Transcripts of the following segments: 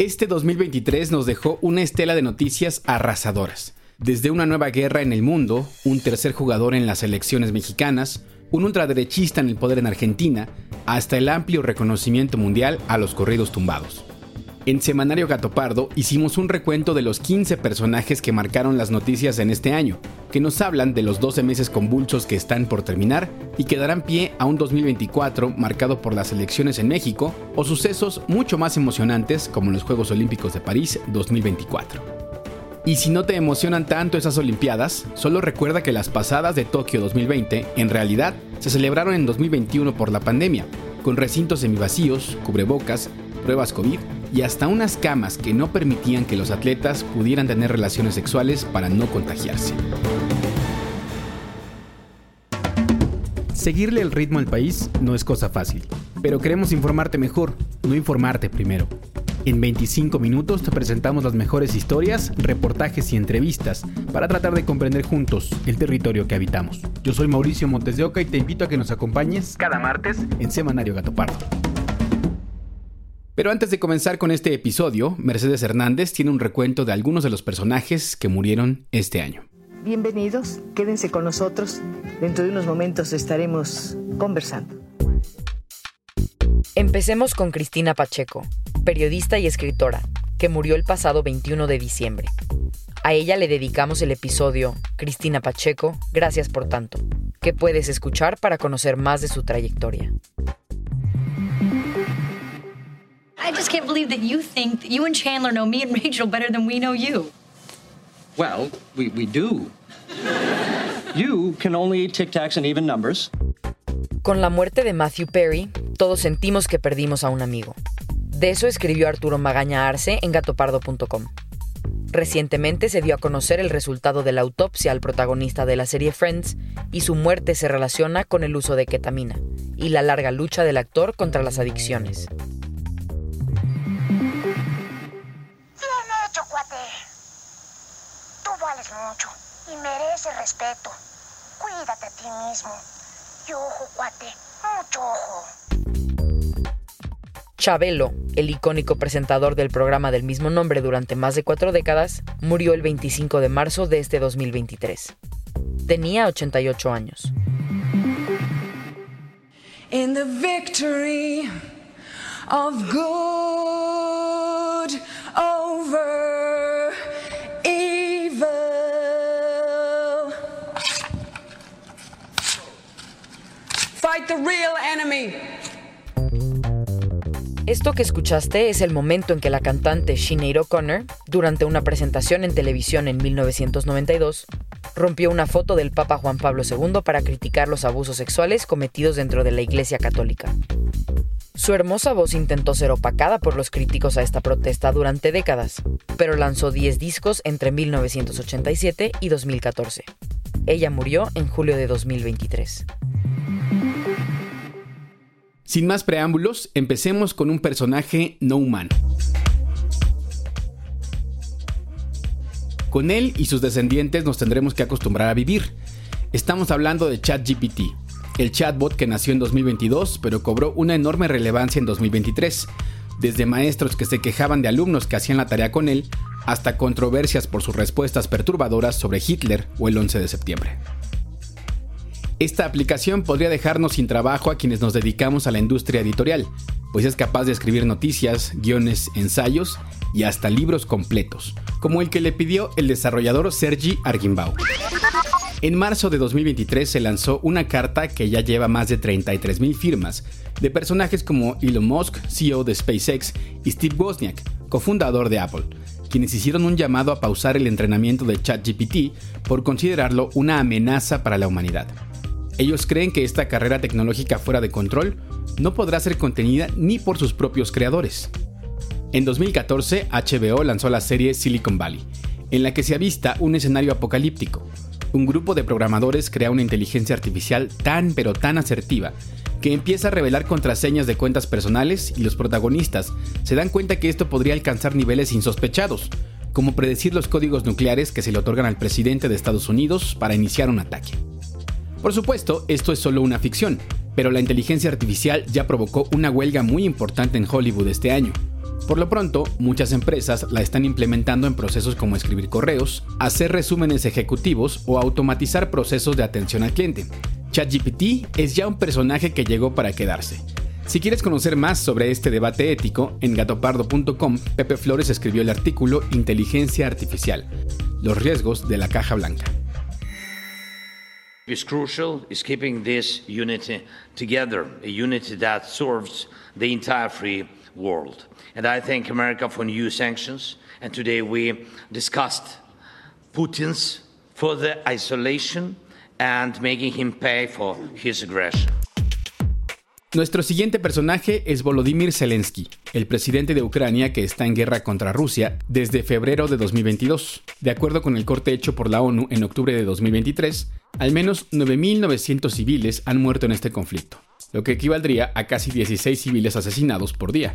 Este 2023 nos dejó una estela de noticias arrasadoras. Desde una nueva guerra en el mundo, un tercer jugador en las elecciones mexicanas, un ultraderechista en el poder en Argentina, hasta el amplio reconocimiento mundial a los corridos tumbados. En Semanario Gato Pardo hicimos un recuento de los 15 personajes que marcaron las noticias en este año, que nos hablan de los 12 meses convulsos que están por terminar y que darán pie a un 2024 marcado por las elecciones en México o sucesos mucho más emocionantes como los Juegos Olímpicos de París 2024. Y si no te emocionan tanto esas Olimpiadas, solo recuerda que las pasadas de Tokio 2020 en realidad se celebraron en 2021 por la pandemia, con recintos semivacíos, cubrebocas, pruebas COVID y hasta unas camas que no permitían que los atletas pudieran tener relaciones sexuales para no contagiarse. Seguirle el ritmo al país no es cosa fácil, pero queremos informarte mejor, no informarte primero. En 25 minutos te presentamos las mejores historias, reportajes y entrevistas para tratar de comprender juntos el territorio que habitamos. Yo soy Mauricio Montes de Oca y te invito a que nos acompañes cada martes en Semanario Gato Pardo. Pero antes de comenzar con este episodio, Mercedes Hernández tiene un recuento de algunos de los personajes que murieron este año. Bienvenidos, quédense con nosotros. Dentro de unos momentos estaremos conversando. Empecemos con Cristina Pacheco, periodista y escritora, que murió el pasado 21 de diciembre. A ella le dedicamos el episodio Cristina Pacheco, gracias por tanto, que puedes escuchar para conocer más de su trayectoria. I just can't believe that you think that you and Chandler know me and Rachel better than we know you. Well, we, we do. You can only eat Tic Tacs and even numbers. Con la muerte de Matthew Perry, todos sentimos que perdimos a un amigo. De eso escribió Arturo Magaña Arce en gatopardo.com. Recientemente se dio a conocer el resultado de la autopsia al protagonista de la serie Friends y su muerte se relaciona con el uso de ketamina y la larga lucha del actor contra las adicciones. Mucho y mereces respeto. Cuídate a ti mismo. Y ojo, cuate, mucho ojo. Chabelo, el icónico presentador del programa del mismo nombre durante más de cuatro décadas, murió el 25 de marzo de este 2023. Tenía 88 años. in the victory of good over Esto que escuchaste es el momento en que la cantante Sinead O'Connor, durante una presentación en televisión en 1992, rompió una foto del Papa Juan Pablo II para criticar los abusos sexuales cometidos dentro de la Iglesia Católica. Su hermosa voz intentó ser opacada por los críticos a esta protesta durante décadas, pero lanzó 10 discos entre 1987 y 2014. Ella murió en julio de 2023. Sin más preámbulos, empecemos con un personaje no humano. Con él y sus descendientes nos tendremos que acostumbrar a vivir. Estamos hablando de ChatGPT, el chatbot que nació en 2022 pero cobró una enorme relevancia en 2023, desde maestros que se quejaban de alumnos que hacían la tarea con él, hasta controversias por sus respuestas perturbadoras sobre Hitler o el 11 de septiembre. Esta aplicación podría dejarnos sin trabajo a quienes nos dedicamos a la industria editorial, pues es capaz de escribir noticias, guiones, ensayos y hasta libros completos, como el que le pidió el desarrollador Sergi Argimbau. En marzo de 2023 se lanzó una carta que ya lleva más de 33.000 firmas, de personajes como Elon Musk, CEO de SpaceX, y Steve Wozniak, cofundador de Apple, quienes hicieron un llamado a pausar el entrenamiento de ChatGPT por considerarlo una amenaza para la humanidad. Ellos creen que esta carrera tecnológica fuera de control no podrá ser contenida ni por sus propios creadores. En 2014, HBO lanzó la serie Silicon Valley, en la que se avista un escenario apocalíptico. Un grupo de programadores crea una inteligencia artificial tan pero tan asertiva que empieza a revelar contraseñas de cuentas personales y los protagonistas se dan cuenta que esto podría alcanzar niveles insospechados, como predecir los códigos nucleares que se le otorgan al presidente de Estados Unidos para iniciar un ataque. Por supuesto, esto es solo una ficción, pero la inteligencia artificial ya provocó una huelga muy importante en Hollywood este año. Por lo pronto, muchas empresas la están implementando en procesos como escribir correos, hacer resúmenes ejecutivos o automatizar procesos de atención al cliente. ChatGPT es ya un personaje que llegó para quedarse. Si quieres conocer más sobre este debate ético, en gatopardo.com, Pepe Flores escribió el artículo Inteligencia Artificial, los riesgos de la caja blanca. Is crucial is keeping this unity together, a unity that serves the entire free world. And I thank America for new sanctions. And today we discussed Putin's further isolation and making him pay for his aggression. Nuestro siguiente personaje es Volodymyr Zelensky, el presidente de Ucrania que está en guerra contra Rusia desde febrero de 2022. De acuerdo con el corte hecho por la ONU en octubre de 2023, al menos 9.900 civiles han muerto en este conflicto, lo que equivaldría a casi 16 civiles asesinados por día.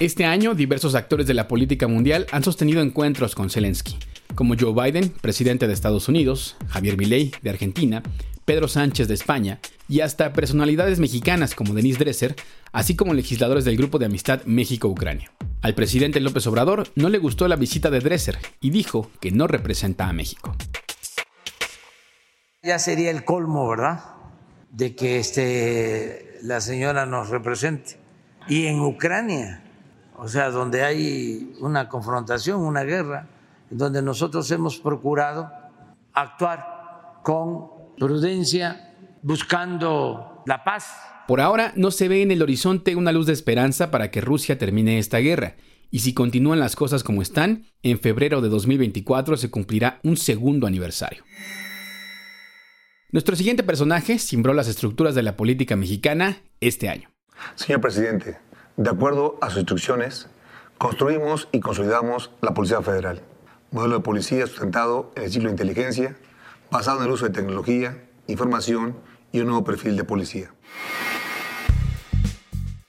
Este año, diversos actores de la política mundial han sostenido encuentros con Zelensky, como Joe Biden, presidente de Estados Unidos, Javier Milei, de Argentina, Pedro Sánchez de España y hasta personalidades mexicanas como Denise Dresser, así como legisladores del Grupo de Amistad México-Ucrania. Al presidente López Obrador no le gustó la visita de Dresser y dijo que no representa a México. Ya sería el colmo, ¿verdad? De que este, la señora nos represente. Y en Ucrania, o sea, donde hay una confrontación, una guerra, donde nosotros hemos procurado actuar con prudencia, buscando la paz. Por ahora no se ve en el horizonte una luz de esperanza para que Rusia termine esta guerra, y si continúan las cosas como están, en febrero de 2024 se cumplirá un segundo aniversario. Nuestro siguiente personaje simbró las estructuras de la política mexicana este año. Señor presidente, de acuerdo a sus instrucciones, construimos y consolidamos la Policía Federal, modelo de policía sustentado en el ciclo de inteligencia, basado en el uso de tecnología, información y un nuevo perfil de policía.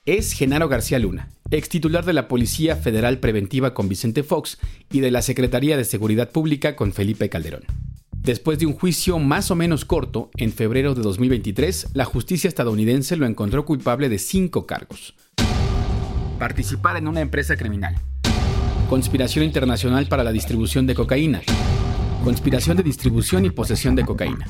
Es Genaro García Luna, ex titular de la Policía Federal Preventiva con Vicente Fox y de la Secretaría de Seguridad Pública con Felipe Calderón. Después de un juicio más o menos corto, en febrero de 2023, la justicia estadounidense lo encontró culpable de cinco cargos. Participar en una empresa criminal. Conspiración internacional para la distribución de cocaína. Conspiración de distribución y posesión de cocaína.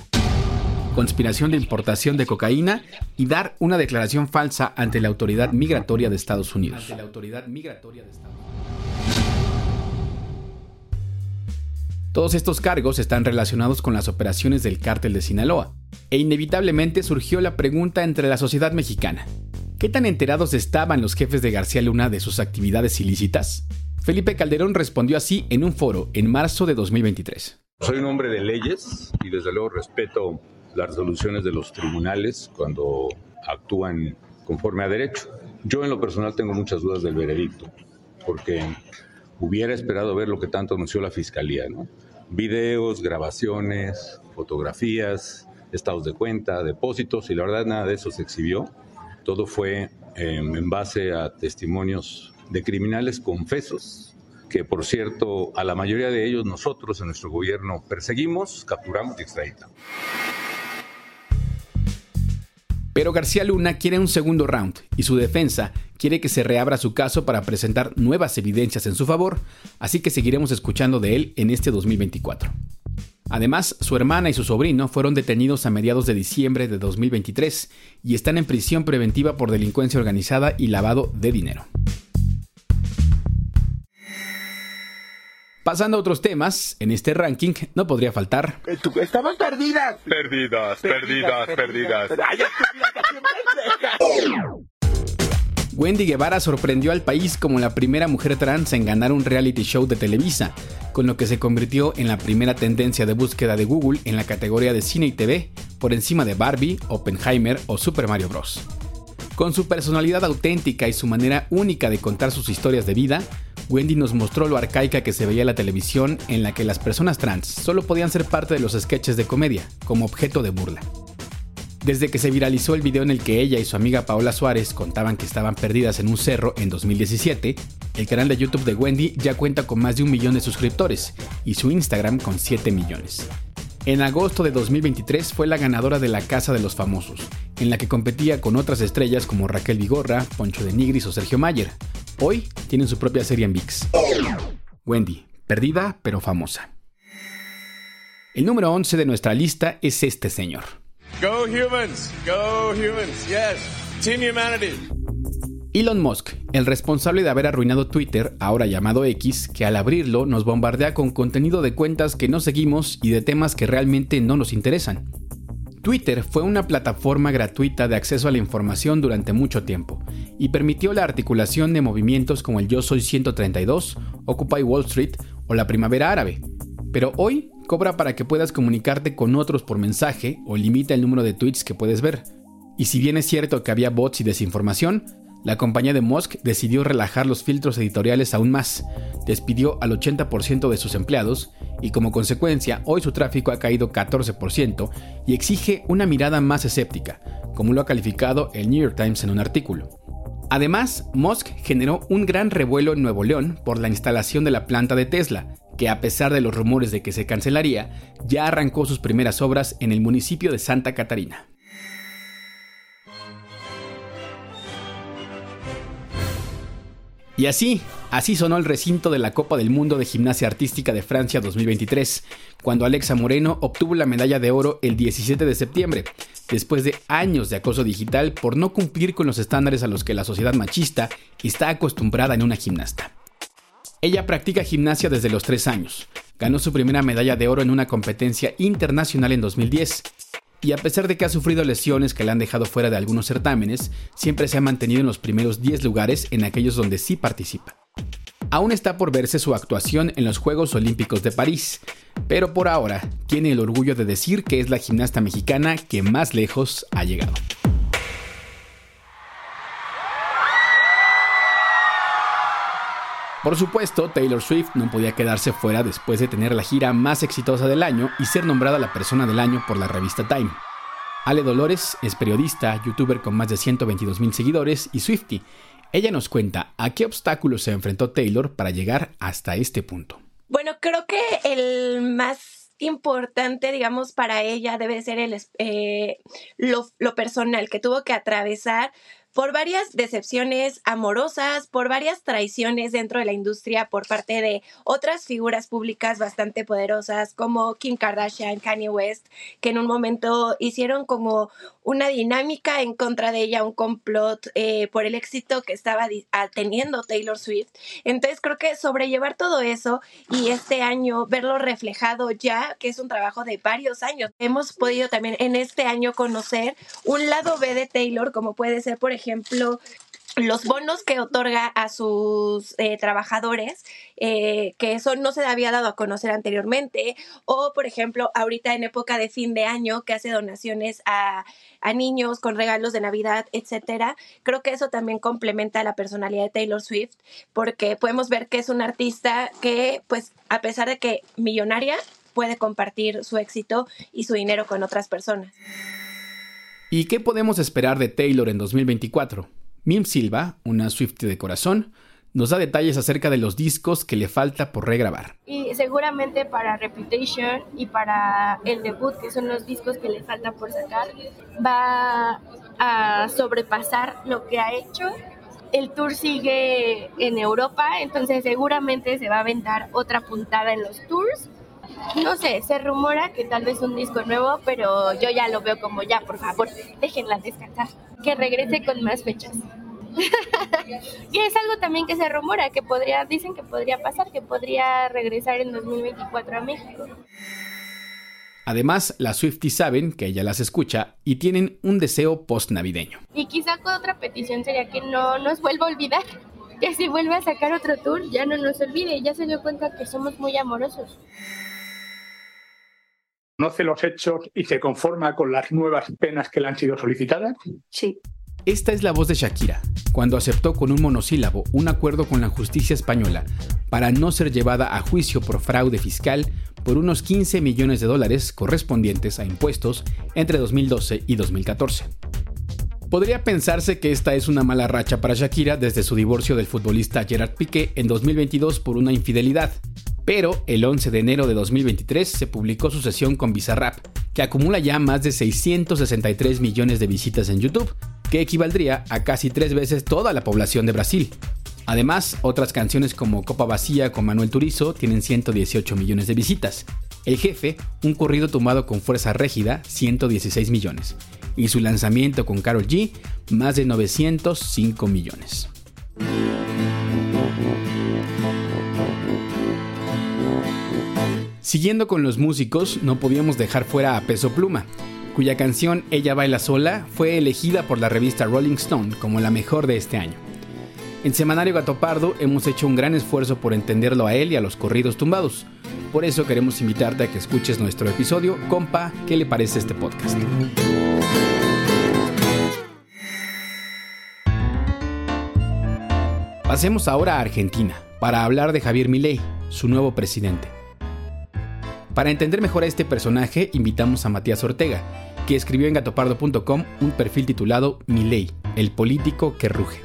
Conspiración de importación de cocaína y dar una declaración falsa ante la autoridad migratoria de Estados Unidos. Ante la autoridad migratoria de Estados Unidos. Todos estos cargos están relacionados con las operaciones del cártel de Sinaloa, e inevitablemente surgió la pregunta entre la sociedad mexicana. ¿Qué tan enterados estaban los jefes de García Luna de sus actividades ilícitas? Felipe Calderón respondió así en un foro en marzo de 2023. Soy un hombre de leyes y desde luego respeto las resoluciones de los tribunales cuando actúan conforme a derecho. Yo en lo personal tengo muchas dudas del veredicto, porque hubiera esperado ver lo que tanto anunció la Fiscalía, ¿no? Videos, grabaciones, fotografías, estados de cuenta, depósitos, y la verdad nada de eso se exhibió. Todo fue eh, en base a testimonios de criminales confesos, que por cierto a la mayoría de ellos nosotros en nuestro gobierno perseguimos, capturamos y extraditamos. Pero García Luna quiere un segundo round y su defensa quiere que se reabra su caso para presentar nuevas evidencias en su favor, así que seguiremos escuchando de él en este 2024. Además, su hermana y su sobrino fueron detenidos a mediados de diciembre de 2023 y están en prisión preventiva por delincuencia organizada y lavado de dinero. Pasando a otros temas, en este ranking no podría faltar. Estaban perdidas. Perdidas, perdidas, perdidas. Wendy Guevara sorprendió al país como la primera mujer trans en ganar un reality show de Televisa, con lo que se convirtió en la primera tendencia de búsqueda de Google en la categoría de cine y TV por encima de Barbie, Oppenheimer o Super Mario Bros. Con su personalidad auténtica y su manera única de contar sus historias de vida, Wendy nos mostró lo arcaica que se veía la televisión en la que las personas trans solo podían ser parte de los sketches de comedia, como objeto de burla. Desde que se viralizó el video en el que ella y su amiga Paola Suárez contaban que estaban perdidas en un cerro en 2017, el canal de YouTube de Wendy ya cuenta con más de un millón de suscriptores y su Instagram con 7 millones. En agosto de 2023 fue la ganadora de la Casa de los Famosos, en la que competía con otras estrellas como Raquel Vigorra, Poncho de Nigris o Sergio Mayer. Hoy tienen su propia serie en VIX. Wendy, perdida pero famosa. El número 11 de nuestra lista es este señor. Go humans, go humans, yes, Team Humanity. Elon Musk, el responsable de haber arruinado Twitter, ahora llamado X, que al abrirlo nos bombardea con contenido de cuentas que no seguimos y de temas que realmente no nos interesan. Twitter fue una plataforma gratuita de acceso a la información durante mucho tiempo y permitió la articulación de movimientos como el Yo Soy 132, Occupy Wall Street o la Primavera Árabe. Pero hoy cobra para que puedas comunicarte con otros por mensaje o limita el número de tweets que puedes ver. Y si bien es cierto que había bots y desinformación, la compañía de Musk decidió relajar los filtros editoriales aún más, despidió al 80% de sus empleados y como consecuencia hoy su tráfico ha caído 14% y exige una mirada más escéptica, como lo ha calificado el New York Times en un artículo. Además, Musk generó un gran revuelo en Nuevo León por la instalación de la planta de Tesla, que a pesar de los rumores de que se cancelaría, ya arrancó sus primeras obras en el municipio de Santa Catarina. Y así, así sonó el recinto de la Copa del Mundo de Gimnasia Artística de Francia 2023, cuando Alexa Moreno obtuvo la medalla de oro el 17 de septiembre, después de años de acoso digital por no cumplir con los estándares a los que la sociedad machista está acostumbrada en una gimnasta. Ella practica gimnasia desde los 3 años. Ganó su primera medalla de oro en una competencia internacional en 2010. Y a pesar de que ha sufrido lesiones que la han dejado fuera de algunos certámenes, siempre se ha mantenido en los primeros 10 lugares en aquellos donde sí participa. Aún está por verse su actuación en los Juegos Olímpicos de París, pero por ahora tiene el orgullo de decir que es la gimnasta mexicana que más lejos ha llegado. Por supuesto, Taylor Swift no podía quedarse fuera después de tener la gira más exitosa del año y ser nombrada la persona del año por la revista Time. Ale Dolores es periodista, youtuber con más de 122 mil seguidores y Swifty. Ella nos cuenta a qué obstáculos se enfrentó Taylor para llegar hasta este punto. Bueno, creo que el más importante, digamos, para ella debe ser el, eh, lo, lo personal que tuvo que atravesar por varias decepciones amorosas, por varias traiciones dentro de la industria por parte de otras figuras públicas bastante poderosas como Kim Kardashian, Kanye West, que en un momento hicieron como una dinámica en contra de ella, un complot eh, por el éxito que estaba ah, teniendo Taylor Swift. Entonces creo que sobrellevar todo eso y este año verlo reflejado ya, que es un trabajo de varios años. Hemos podido también en este año conocer un lado B de Taylor, como puede ser, por ejemplo, ejemplo, los bonos que otorga a sus eh, trabajadores, eh, que eso no se había dado a conocer anteriormente, o por ejemplo, ahorita en época de fin de año, que hace donaciones a, a niños con regalos de Navidad, etcétera. Creo que eso también complementa la personalidad de Taylor Swift, porque podemos ver que es un artista que, pues, a pesar de que millonaria, puede compartir su éxito y su dinero con otras personas. ¿Y qué podemos esperar de Taylor en 2024? Mim Silva, una Swiftie de corazón, nos da detalles acerca de los discos que le falta por regrabar. Y seguramente para Reputation y para el debut, que son los discos que le falta por sacar, va a sobrepasar lo que ha hecho. El tour sigue en Europa, entonces seguramente se va a aventar otra puntada en los tours no sé, se rumora que tal vez un disco nuevo, pero yo ya lo veo como ya, por favor, déjenla descansar, que regrese con más fechas. y es algo también que se rumora, que podría, dicen que podría pasar, que podría regresar en 2024 a México. Además, las Swifties saben que ella las escucha y tienen un deseo post-navideño. Y quizá otra petición sería que no nos vuelva a olvidar, que si vuelve a sacar otro tour ya no nos olvide, ya se dio cuenta que somos muy amorosos. Conoce los hechos y se conforma con las nuevas penas que le han sido solicitadas? Sí. Esta es la voz de Shakira, cuando aceptó con un monosílabo un acuerdo con la justicia española para no ser llevada a juicio por fraude fiscal por unos 15 millones de dólares correspondientes a impuestos entre 2012 y 2014. Podría pensarse que esta es una mala racha para Shakira desde su divorcio del futbolista Gerard Piqué en 2022 por una infidelidad, pero el 11 de enero de 2023 se publicó su sesión con Bizarrap, que acumula ya más de 663 millones de visitas en YouTube, que equivaldría a casi tres veces toda la población de Brasil. Además, otras canciones como Copa Vacía con Manuel Turizo tienen 118 millones de visitas. El jefe, un corrido tumbado con fuerza rígida, 116 millones y su lanzamiento con Carol G, más de 905 millones. Siguiendo con los músicos, no podíamos dejar fuera a Peso Pluma, cuya canción Ella baila sola fue elegida por la revista Rolling Stone como la mejor de este año. En Semanario Gato Pardo hemos hecho un gran esfuerzo por entenderlo a él y a los corridos tumbados. Por eso queremos invitarte a que escuches nuestro episodio. Compa, ¿qué le parece este podcast? Pasemos ahora a Argentina para hablar de Javier Milei, su nuevo presidente. Para entender mejor a este personaje, invitamos a Matías Ortega, que escribió en gatopardo.com un perfil titulado Milei, el político que ruge.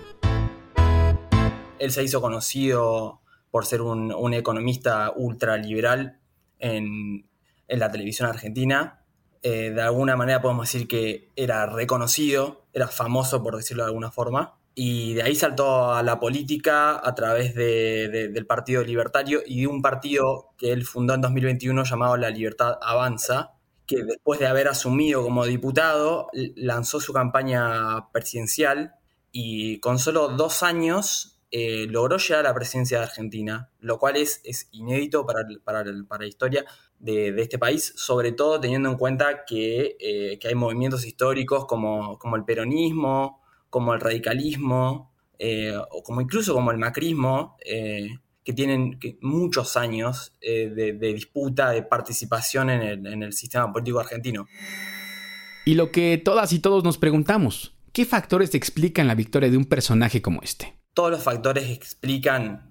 Él se hizo conocido por ser un, economista ultraliberal en, en la televisión argentina. Eh, de alguna manera podemos decir que era reconocido, era famoso por decirlo de alguna forma y de ahí saltó a la política a través del Partido Libertario y de un partido que él fundó en 2021 llamado La Libertad Avanza, que después de haber asumido como diputado lanzó su campaña presidencial y con solo dos años eh, logró llegar a la presidencia de Argentina, lo cual es, es inédito para, para, la historia de, este país, sobre todo teniendo en cuenta que, eh, que hay movimientos históricos como, como el peronismo, como el radicalismo, eh, o como incluso como el macrismo, eh, que tienen muchos años eh, de, disputa, de participación en el, sistema político argentino. Y lo que todas y todos nos preguntamos, ¿qué factores explican la victoria de un personaje como este? Todos los factores que explican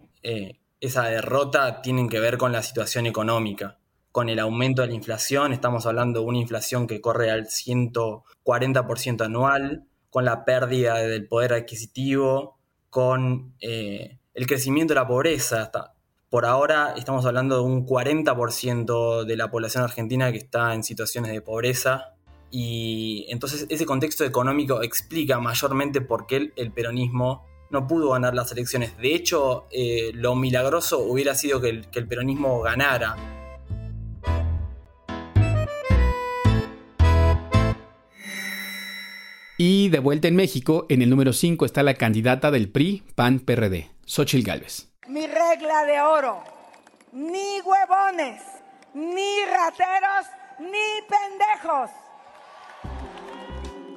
esa derrota tienen que ver con la situación económica, con el aumento de la inflación, estamos hablando de una inflación que corre al 140% anual, con la pérdida del poder adquisitivo, con eh, el crecimiento de la pobreza. por ahora estamos hablando de un 40% de la población argentina que está en situaciones de pobreza. Y entonces ese contexto económico explica mayormente por qué el, peronismo no pudo ganar las elecciones. De hecho, eh, lo milagroso hubiera sido que el peronismo ganara Y de vuelta en México, en el número 5 está la candidata del PRI, PAN, PRD, Xochil Gálvez. Mi regla de oro, ni huevones, ni rateros, ni pendejos.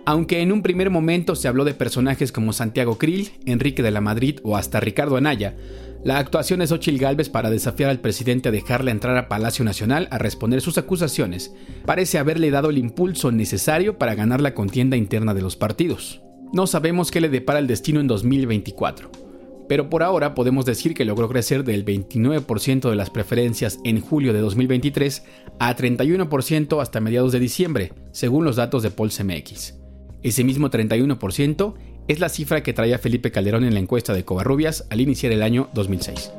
Aunque en un primer momento se habló de personajes como Santiago Krill, Enrique de la Madrid o hasta Ricardo Anaya, la actuación de Xochitl Gálvez para desafiar al presidente a dejarle entrar a Palacio Nacional a responder sus acusaciones parece haberle dado el impulso necesario para ganar la contienda interna de los partidos. No sabemos qué le depara el destino en 2024, pero por ahora podemos decir que logró crecer del 29% de las preferencias en julio de 2023 a 31% hasta mediados de diciembre, según los datos de Pulse MX. Ese mismo 31% es la cifra que traía Felipe Calderón en la encuesta de Covarrubias al iniciar el año 2006.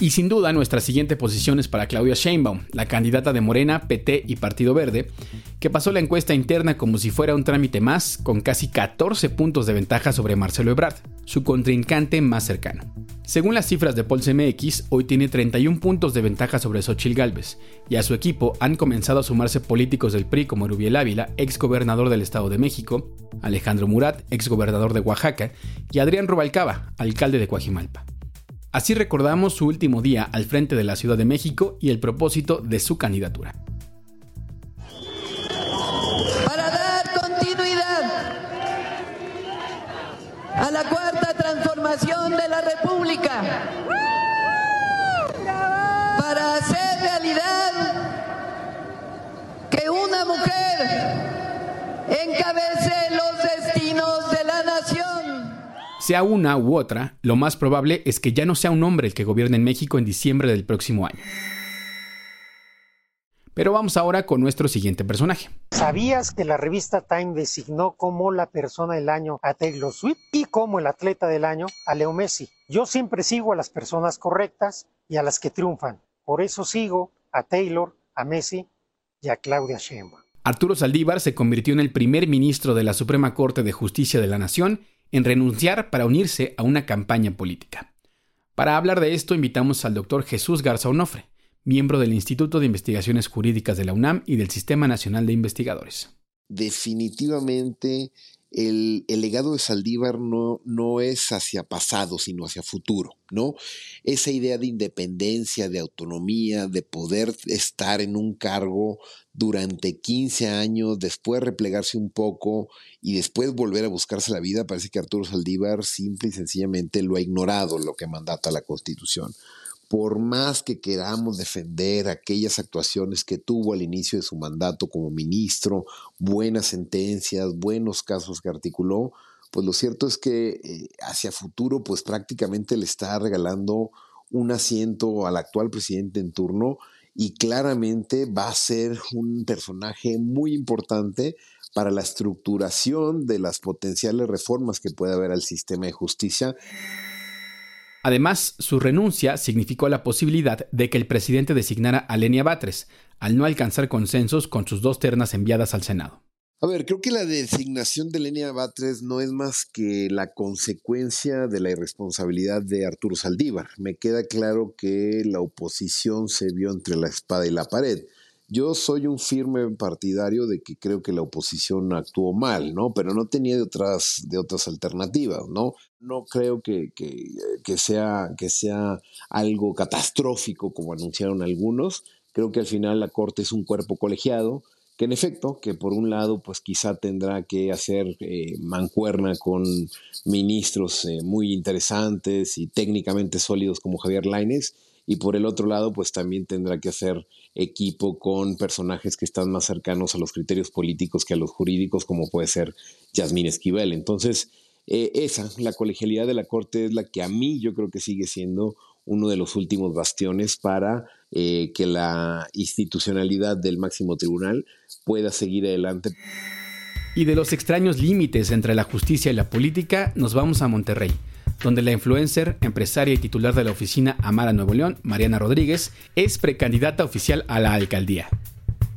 Y sin duda nuestra siguiente posición es para Claudia Sheinbaum, la candidata de Morena, PT y Partido Verde, que pasó la encuesta interna como si fuera un trámite más, con casi 14 puntos de ventaja sobre Marcelo Ebrard, su contrincante más cercano. Según las cifras de Pulse MX, hoy tiene 31 puntos de ventaja sobre Xochil Gálvez, y a su equipo han comenzado a sumarse políticos del PRI como Rubiel Ávila, ex gobernador del Estado de México, Alejandro Murat, ex gobernador de Oaxaca, y Adrián Rubalcaba, alcalde de Coajimalpa. Así recordamos su último día al frente de la Ciudad de México y el propósito de su candidatura. para hacer realidad que una mujer encabece los destinos de la nación. Sea una u otra, lo más probable es que ya no sea un hombre el que gobierne en México en diciembre del próximo año. Pero vamos ahora con nuestro siguiente personaje. ¿Sabías que la revista Time designó como la persona del año a Taylor Swift y como el atleta del año a Leo Messi? Yo siempre sigo a las personas correctas y a las que triunfan. Por eso sigo a Taylor, a Messi y a Claudia Sheinbaum. Arturo Saldívar se convirtió en el primer ministro de la Suprema Corte de Justicia de la Nación en renunciar para unirse a una campaña política. Para hablar de esto invitamos al doctor Jesús Garza Onofre, miembro del Instituto de Investigaciones Jurídicas de la UNAM y del Sistema Nacional de Investigadores. Definitivamente el, legado de Saldívar no, no es hacia pasado, sino hacia futuro, ¿no? Esa idea de independencia, de autonomía, de poder estar en un cargo durante 15 años, después replegarse un poco y después volver a buscarse la vida, parece que Arturo Saldívar simple y sencillamente lo ha ignorado, lo que mandata la Constitución por más que queramos defender aquellas actuaciones que tuvo al inicio de su mandato como ministro, buenas sentencias, buenos casos que articuló, pues lo cierto es que eh, hacia futuro pues prácticamente le está regalando un asiento al actual presidente en turno y claramente va a ser un personaje muy importante para la estructuración de las potenciales reformas que puede haber al sistema de justicia. Además, su renuncia significó la posibilidad de que el presidente designara a Lenia Batres, al no alcanzar consensos con sus dos ternas enviadas al Senado. A ver, creo que la designación de Lenia Batres no es más que la consecuencia de la irresponsabilidad de Arturo Saldívar. Me queda claro que la oposición se vio entre la espada y la pared. Yo soy un firme partidario de que creo que la oposición actuó mal, ¿no? Pero no tenía de otras, de otras alternativas, ¿no? No creo que, que, sea, que sea algo catastrófico como anunciaron algunos. Creo que al final la Corte es un cuerpo colegiado que en efecto, que por un lado, pues quizá tendrá que hacer eh, mancuerna con ministros eh, muy interesantes y técnicamente sólidos como Javier Lainez, y por el otro lado, pues también tendrá que hacer equipo con personajes que están más cercanos a los criterios políticos que a los jurídicos, como puede ser Yasmín Esquivel. Entonces, eh, esa, la colegialidad de la Corte es la que a mí yo creo que sigue siendo uno de los últimos bastiones para eh, que la institucionalidad del máximo tribunal pueda seguir adelante. Y de los extraños límites entre la justicia y la política, nos vamos a Monterrey donde la influencer, empresaria y titular de la oficina Amara Nuevo León, Mariana Rodríguez, es precandidata oficial a la alcaldía.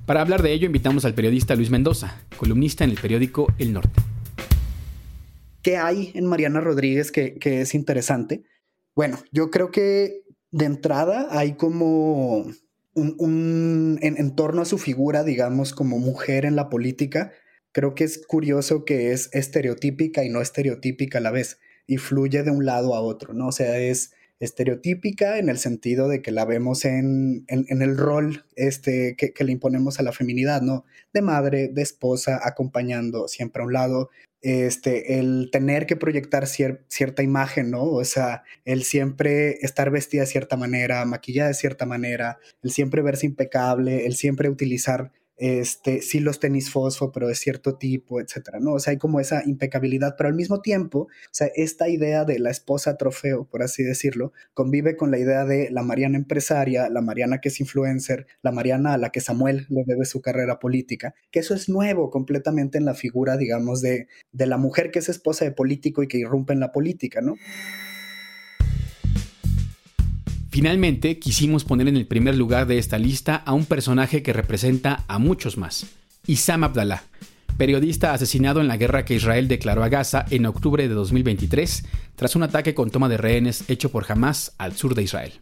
Para hablar de ello invitamos al periodista Luis Mendoza, columnista en el periódico El Norte. ¿Qué hay en Mariana Rodríguez que, es interesante? Bueno, yo creo que de entrada hay como un, en, torno a su figura, digamos, como mujer en la política, creo que es curioso que es estereotípica y no estereotípica a la vez y fluye de un lado a otro, ¿no? O sea, es estereotípica en el sentido de que la vemos en, el rol este, que, le imponemos a la feminidad, ¿no? De madre, de esposa, acompañando siempre a un lado, este, el tener que proyectar cierta imagen, ¿no? O sea, el siempre estar vestida de cierta manera, maquillada de cierta manera, el siempre verse impecable, el siempre utilizar este, sí los tenis fosfo, pero de cierto tipo, etcétera, ¿no? O sea, hay como esa impecabilidad, pero al mismo tiempo, o sea, esta idea de la esposa trofeo, por así decirlo, convive con la idea de la Mariana empresaria, la Mariana que es influencer, la Mariana a la que Samuel le debe su carrera política, que eso es nuevo completamente en la figura, digamos, de, de la mujer que es esposa de político y que irrumpe en la política, ¿no? Finalmente, quisimos poner en el primer lugar de esta lista a un personaje que representa a muchos más, Issam Abdallah, periodista asesinado en la guerra que Israel declaró a Gaza en octubre de 2023 tras un ataque con toma de rehenes hecho por Hamas al sur de Israel.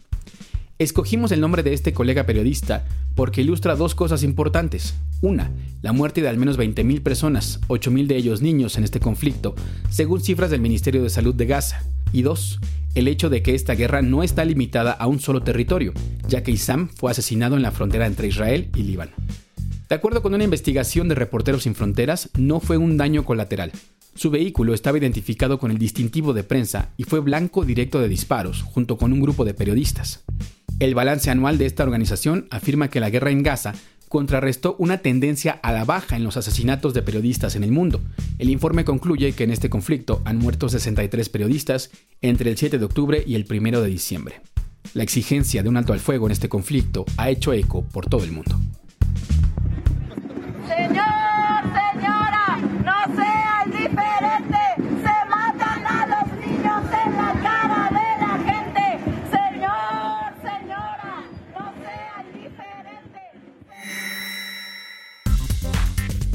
Escogimos el nombre de este colega periodista porque ilustra dos cosas importantes. Una, la muerte de al menos 20.000 personas, 8.000 de ellos niños en este conflicto, según cifras del Ministerio de Salud de Gaza. Y dos, el hecho de que esta guerra no está limitada a un solo territorio, ya que Isam fue asesinado en la frontera entre Israel y Líbano. De acuerdo con una investigación de Reporteros Sin Fronteras, no fue un daño colateral. Su vehículo estaba identificado con el distintivo de prensa y fue blanco directo de disparos, junto con un grupo de periodistas. El balance anual de esta organización afirma que la guerra en Gaza contrarrestó una tendencia a la baja en los asesinatos de periodistas en el mundo. El informe concluye que en este conflicto han muerto 63 periodistas entre el 7 de octubre y el 1 de diciembre. La exigencia de un alto al fuego en este conflicto ha hecho eco por todo el mundo.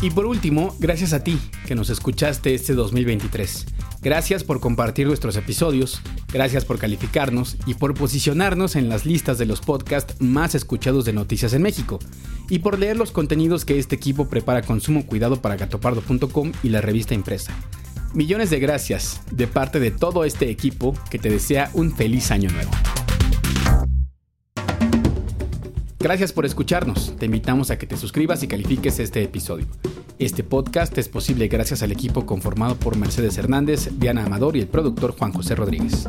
Y por último, gracias a ti que nos escuchaste este 2023. Gracias por compartir nuestros episodios, gracias por calificarnos y por posicionarnos en las listas de los podcasts más escuchados de noticias en México, y por leer los contenidos que este equipo prepara con sumo cuidado para gatopardo.com y la revista impresa. Millones de gracias de parte de todo este equipo que te desea un feliz año nuevo. Gracias por escucharnos. Te invitamos a que te suscribas y califiques este episodio. Este podcast es posible gracias al equipo conformado por Mercedes Hernández, Diana Amador y el productor Juan José Rodríguez.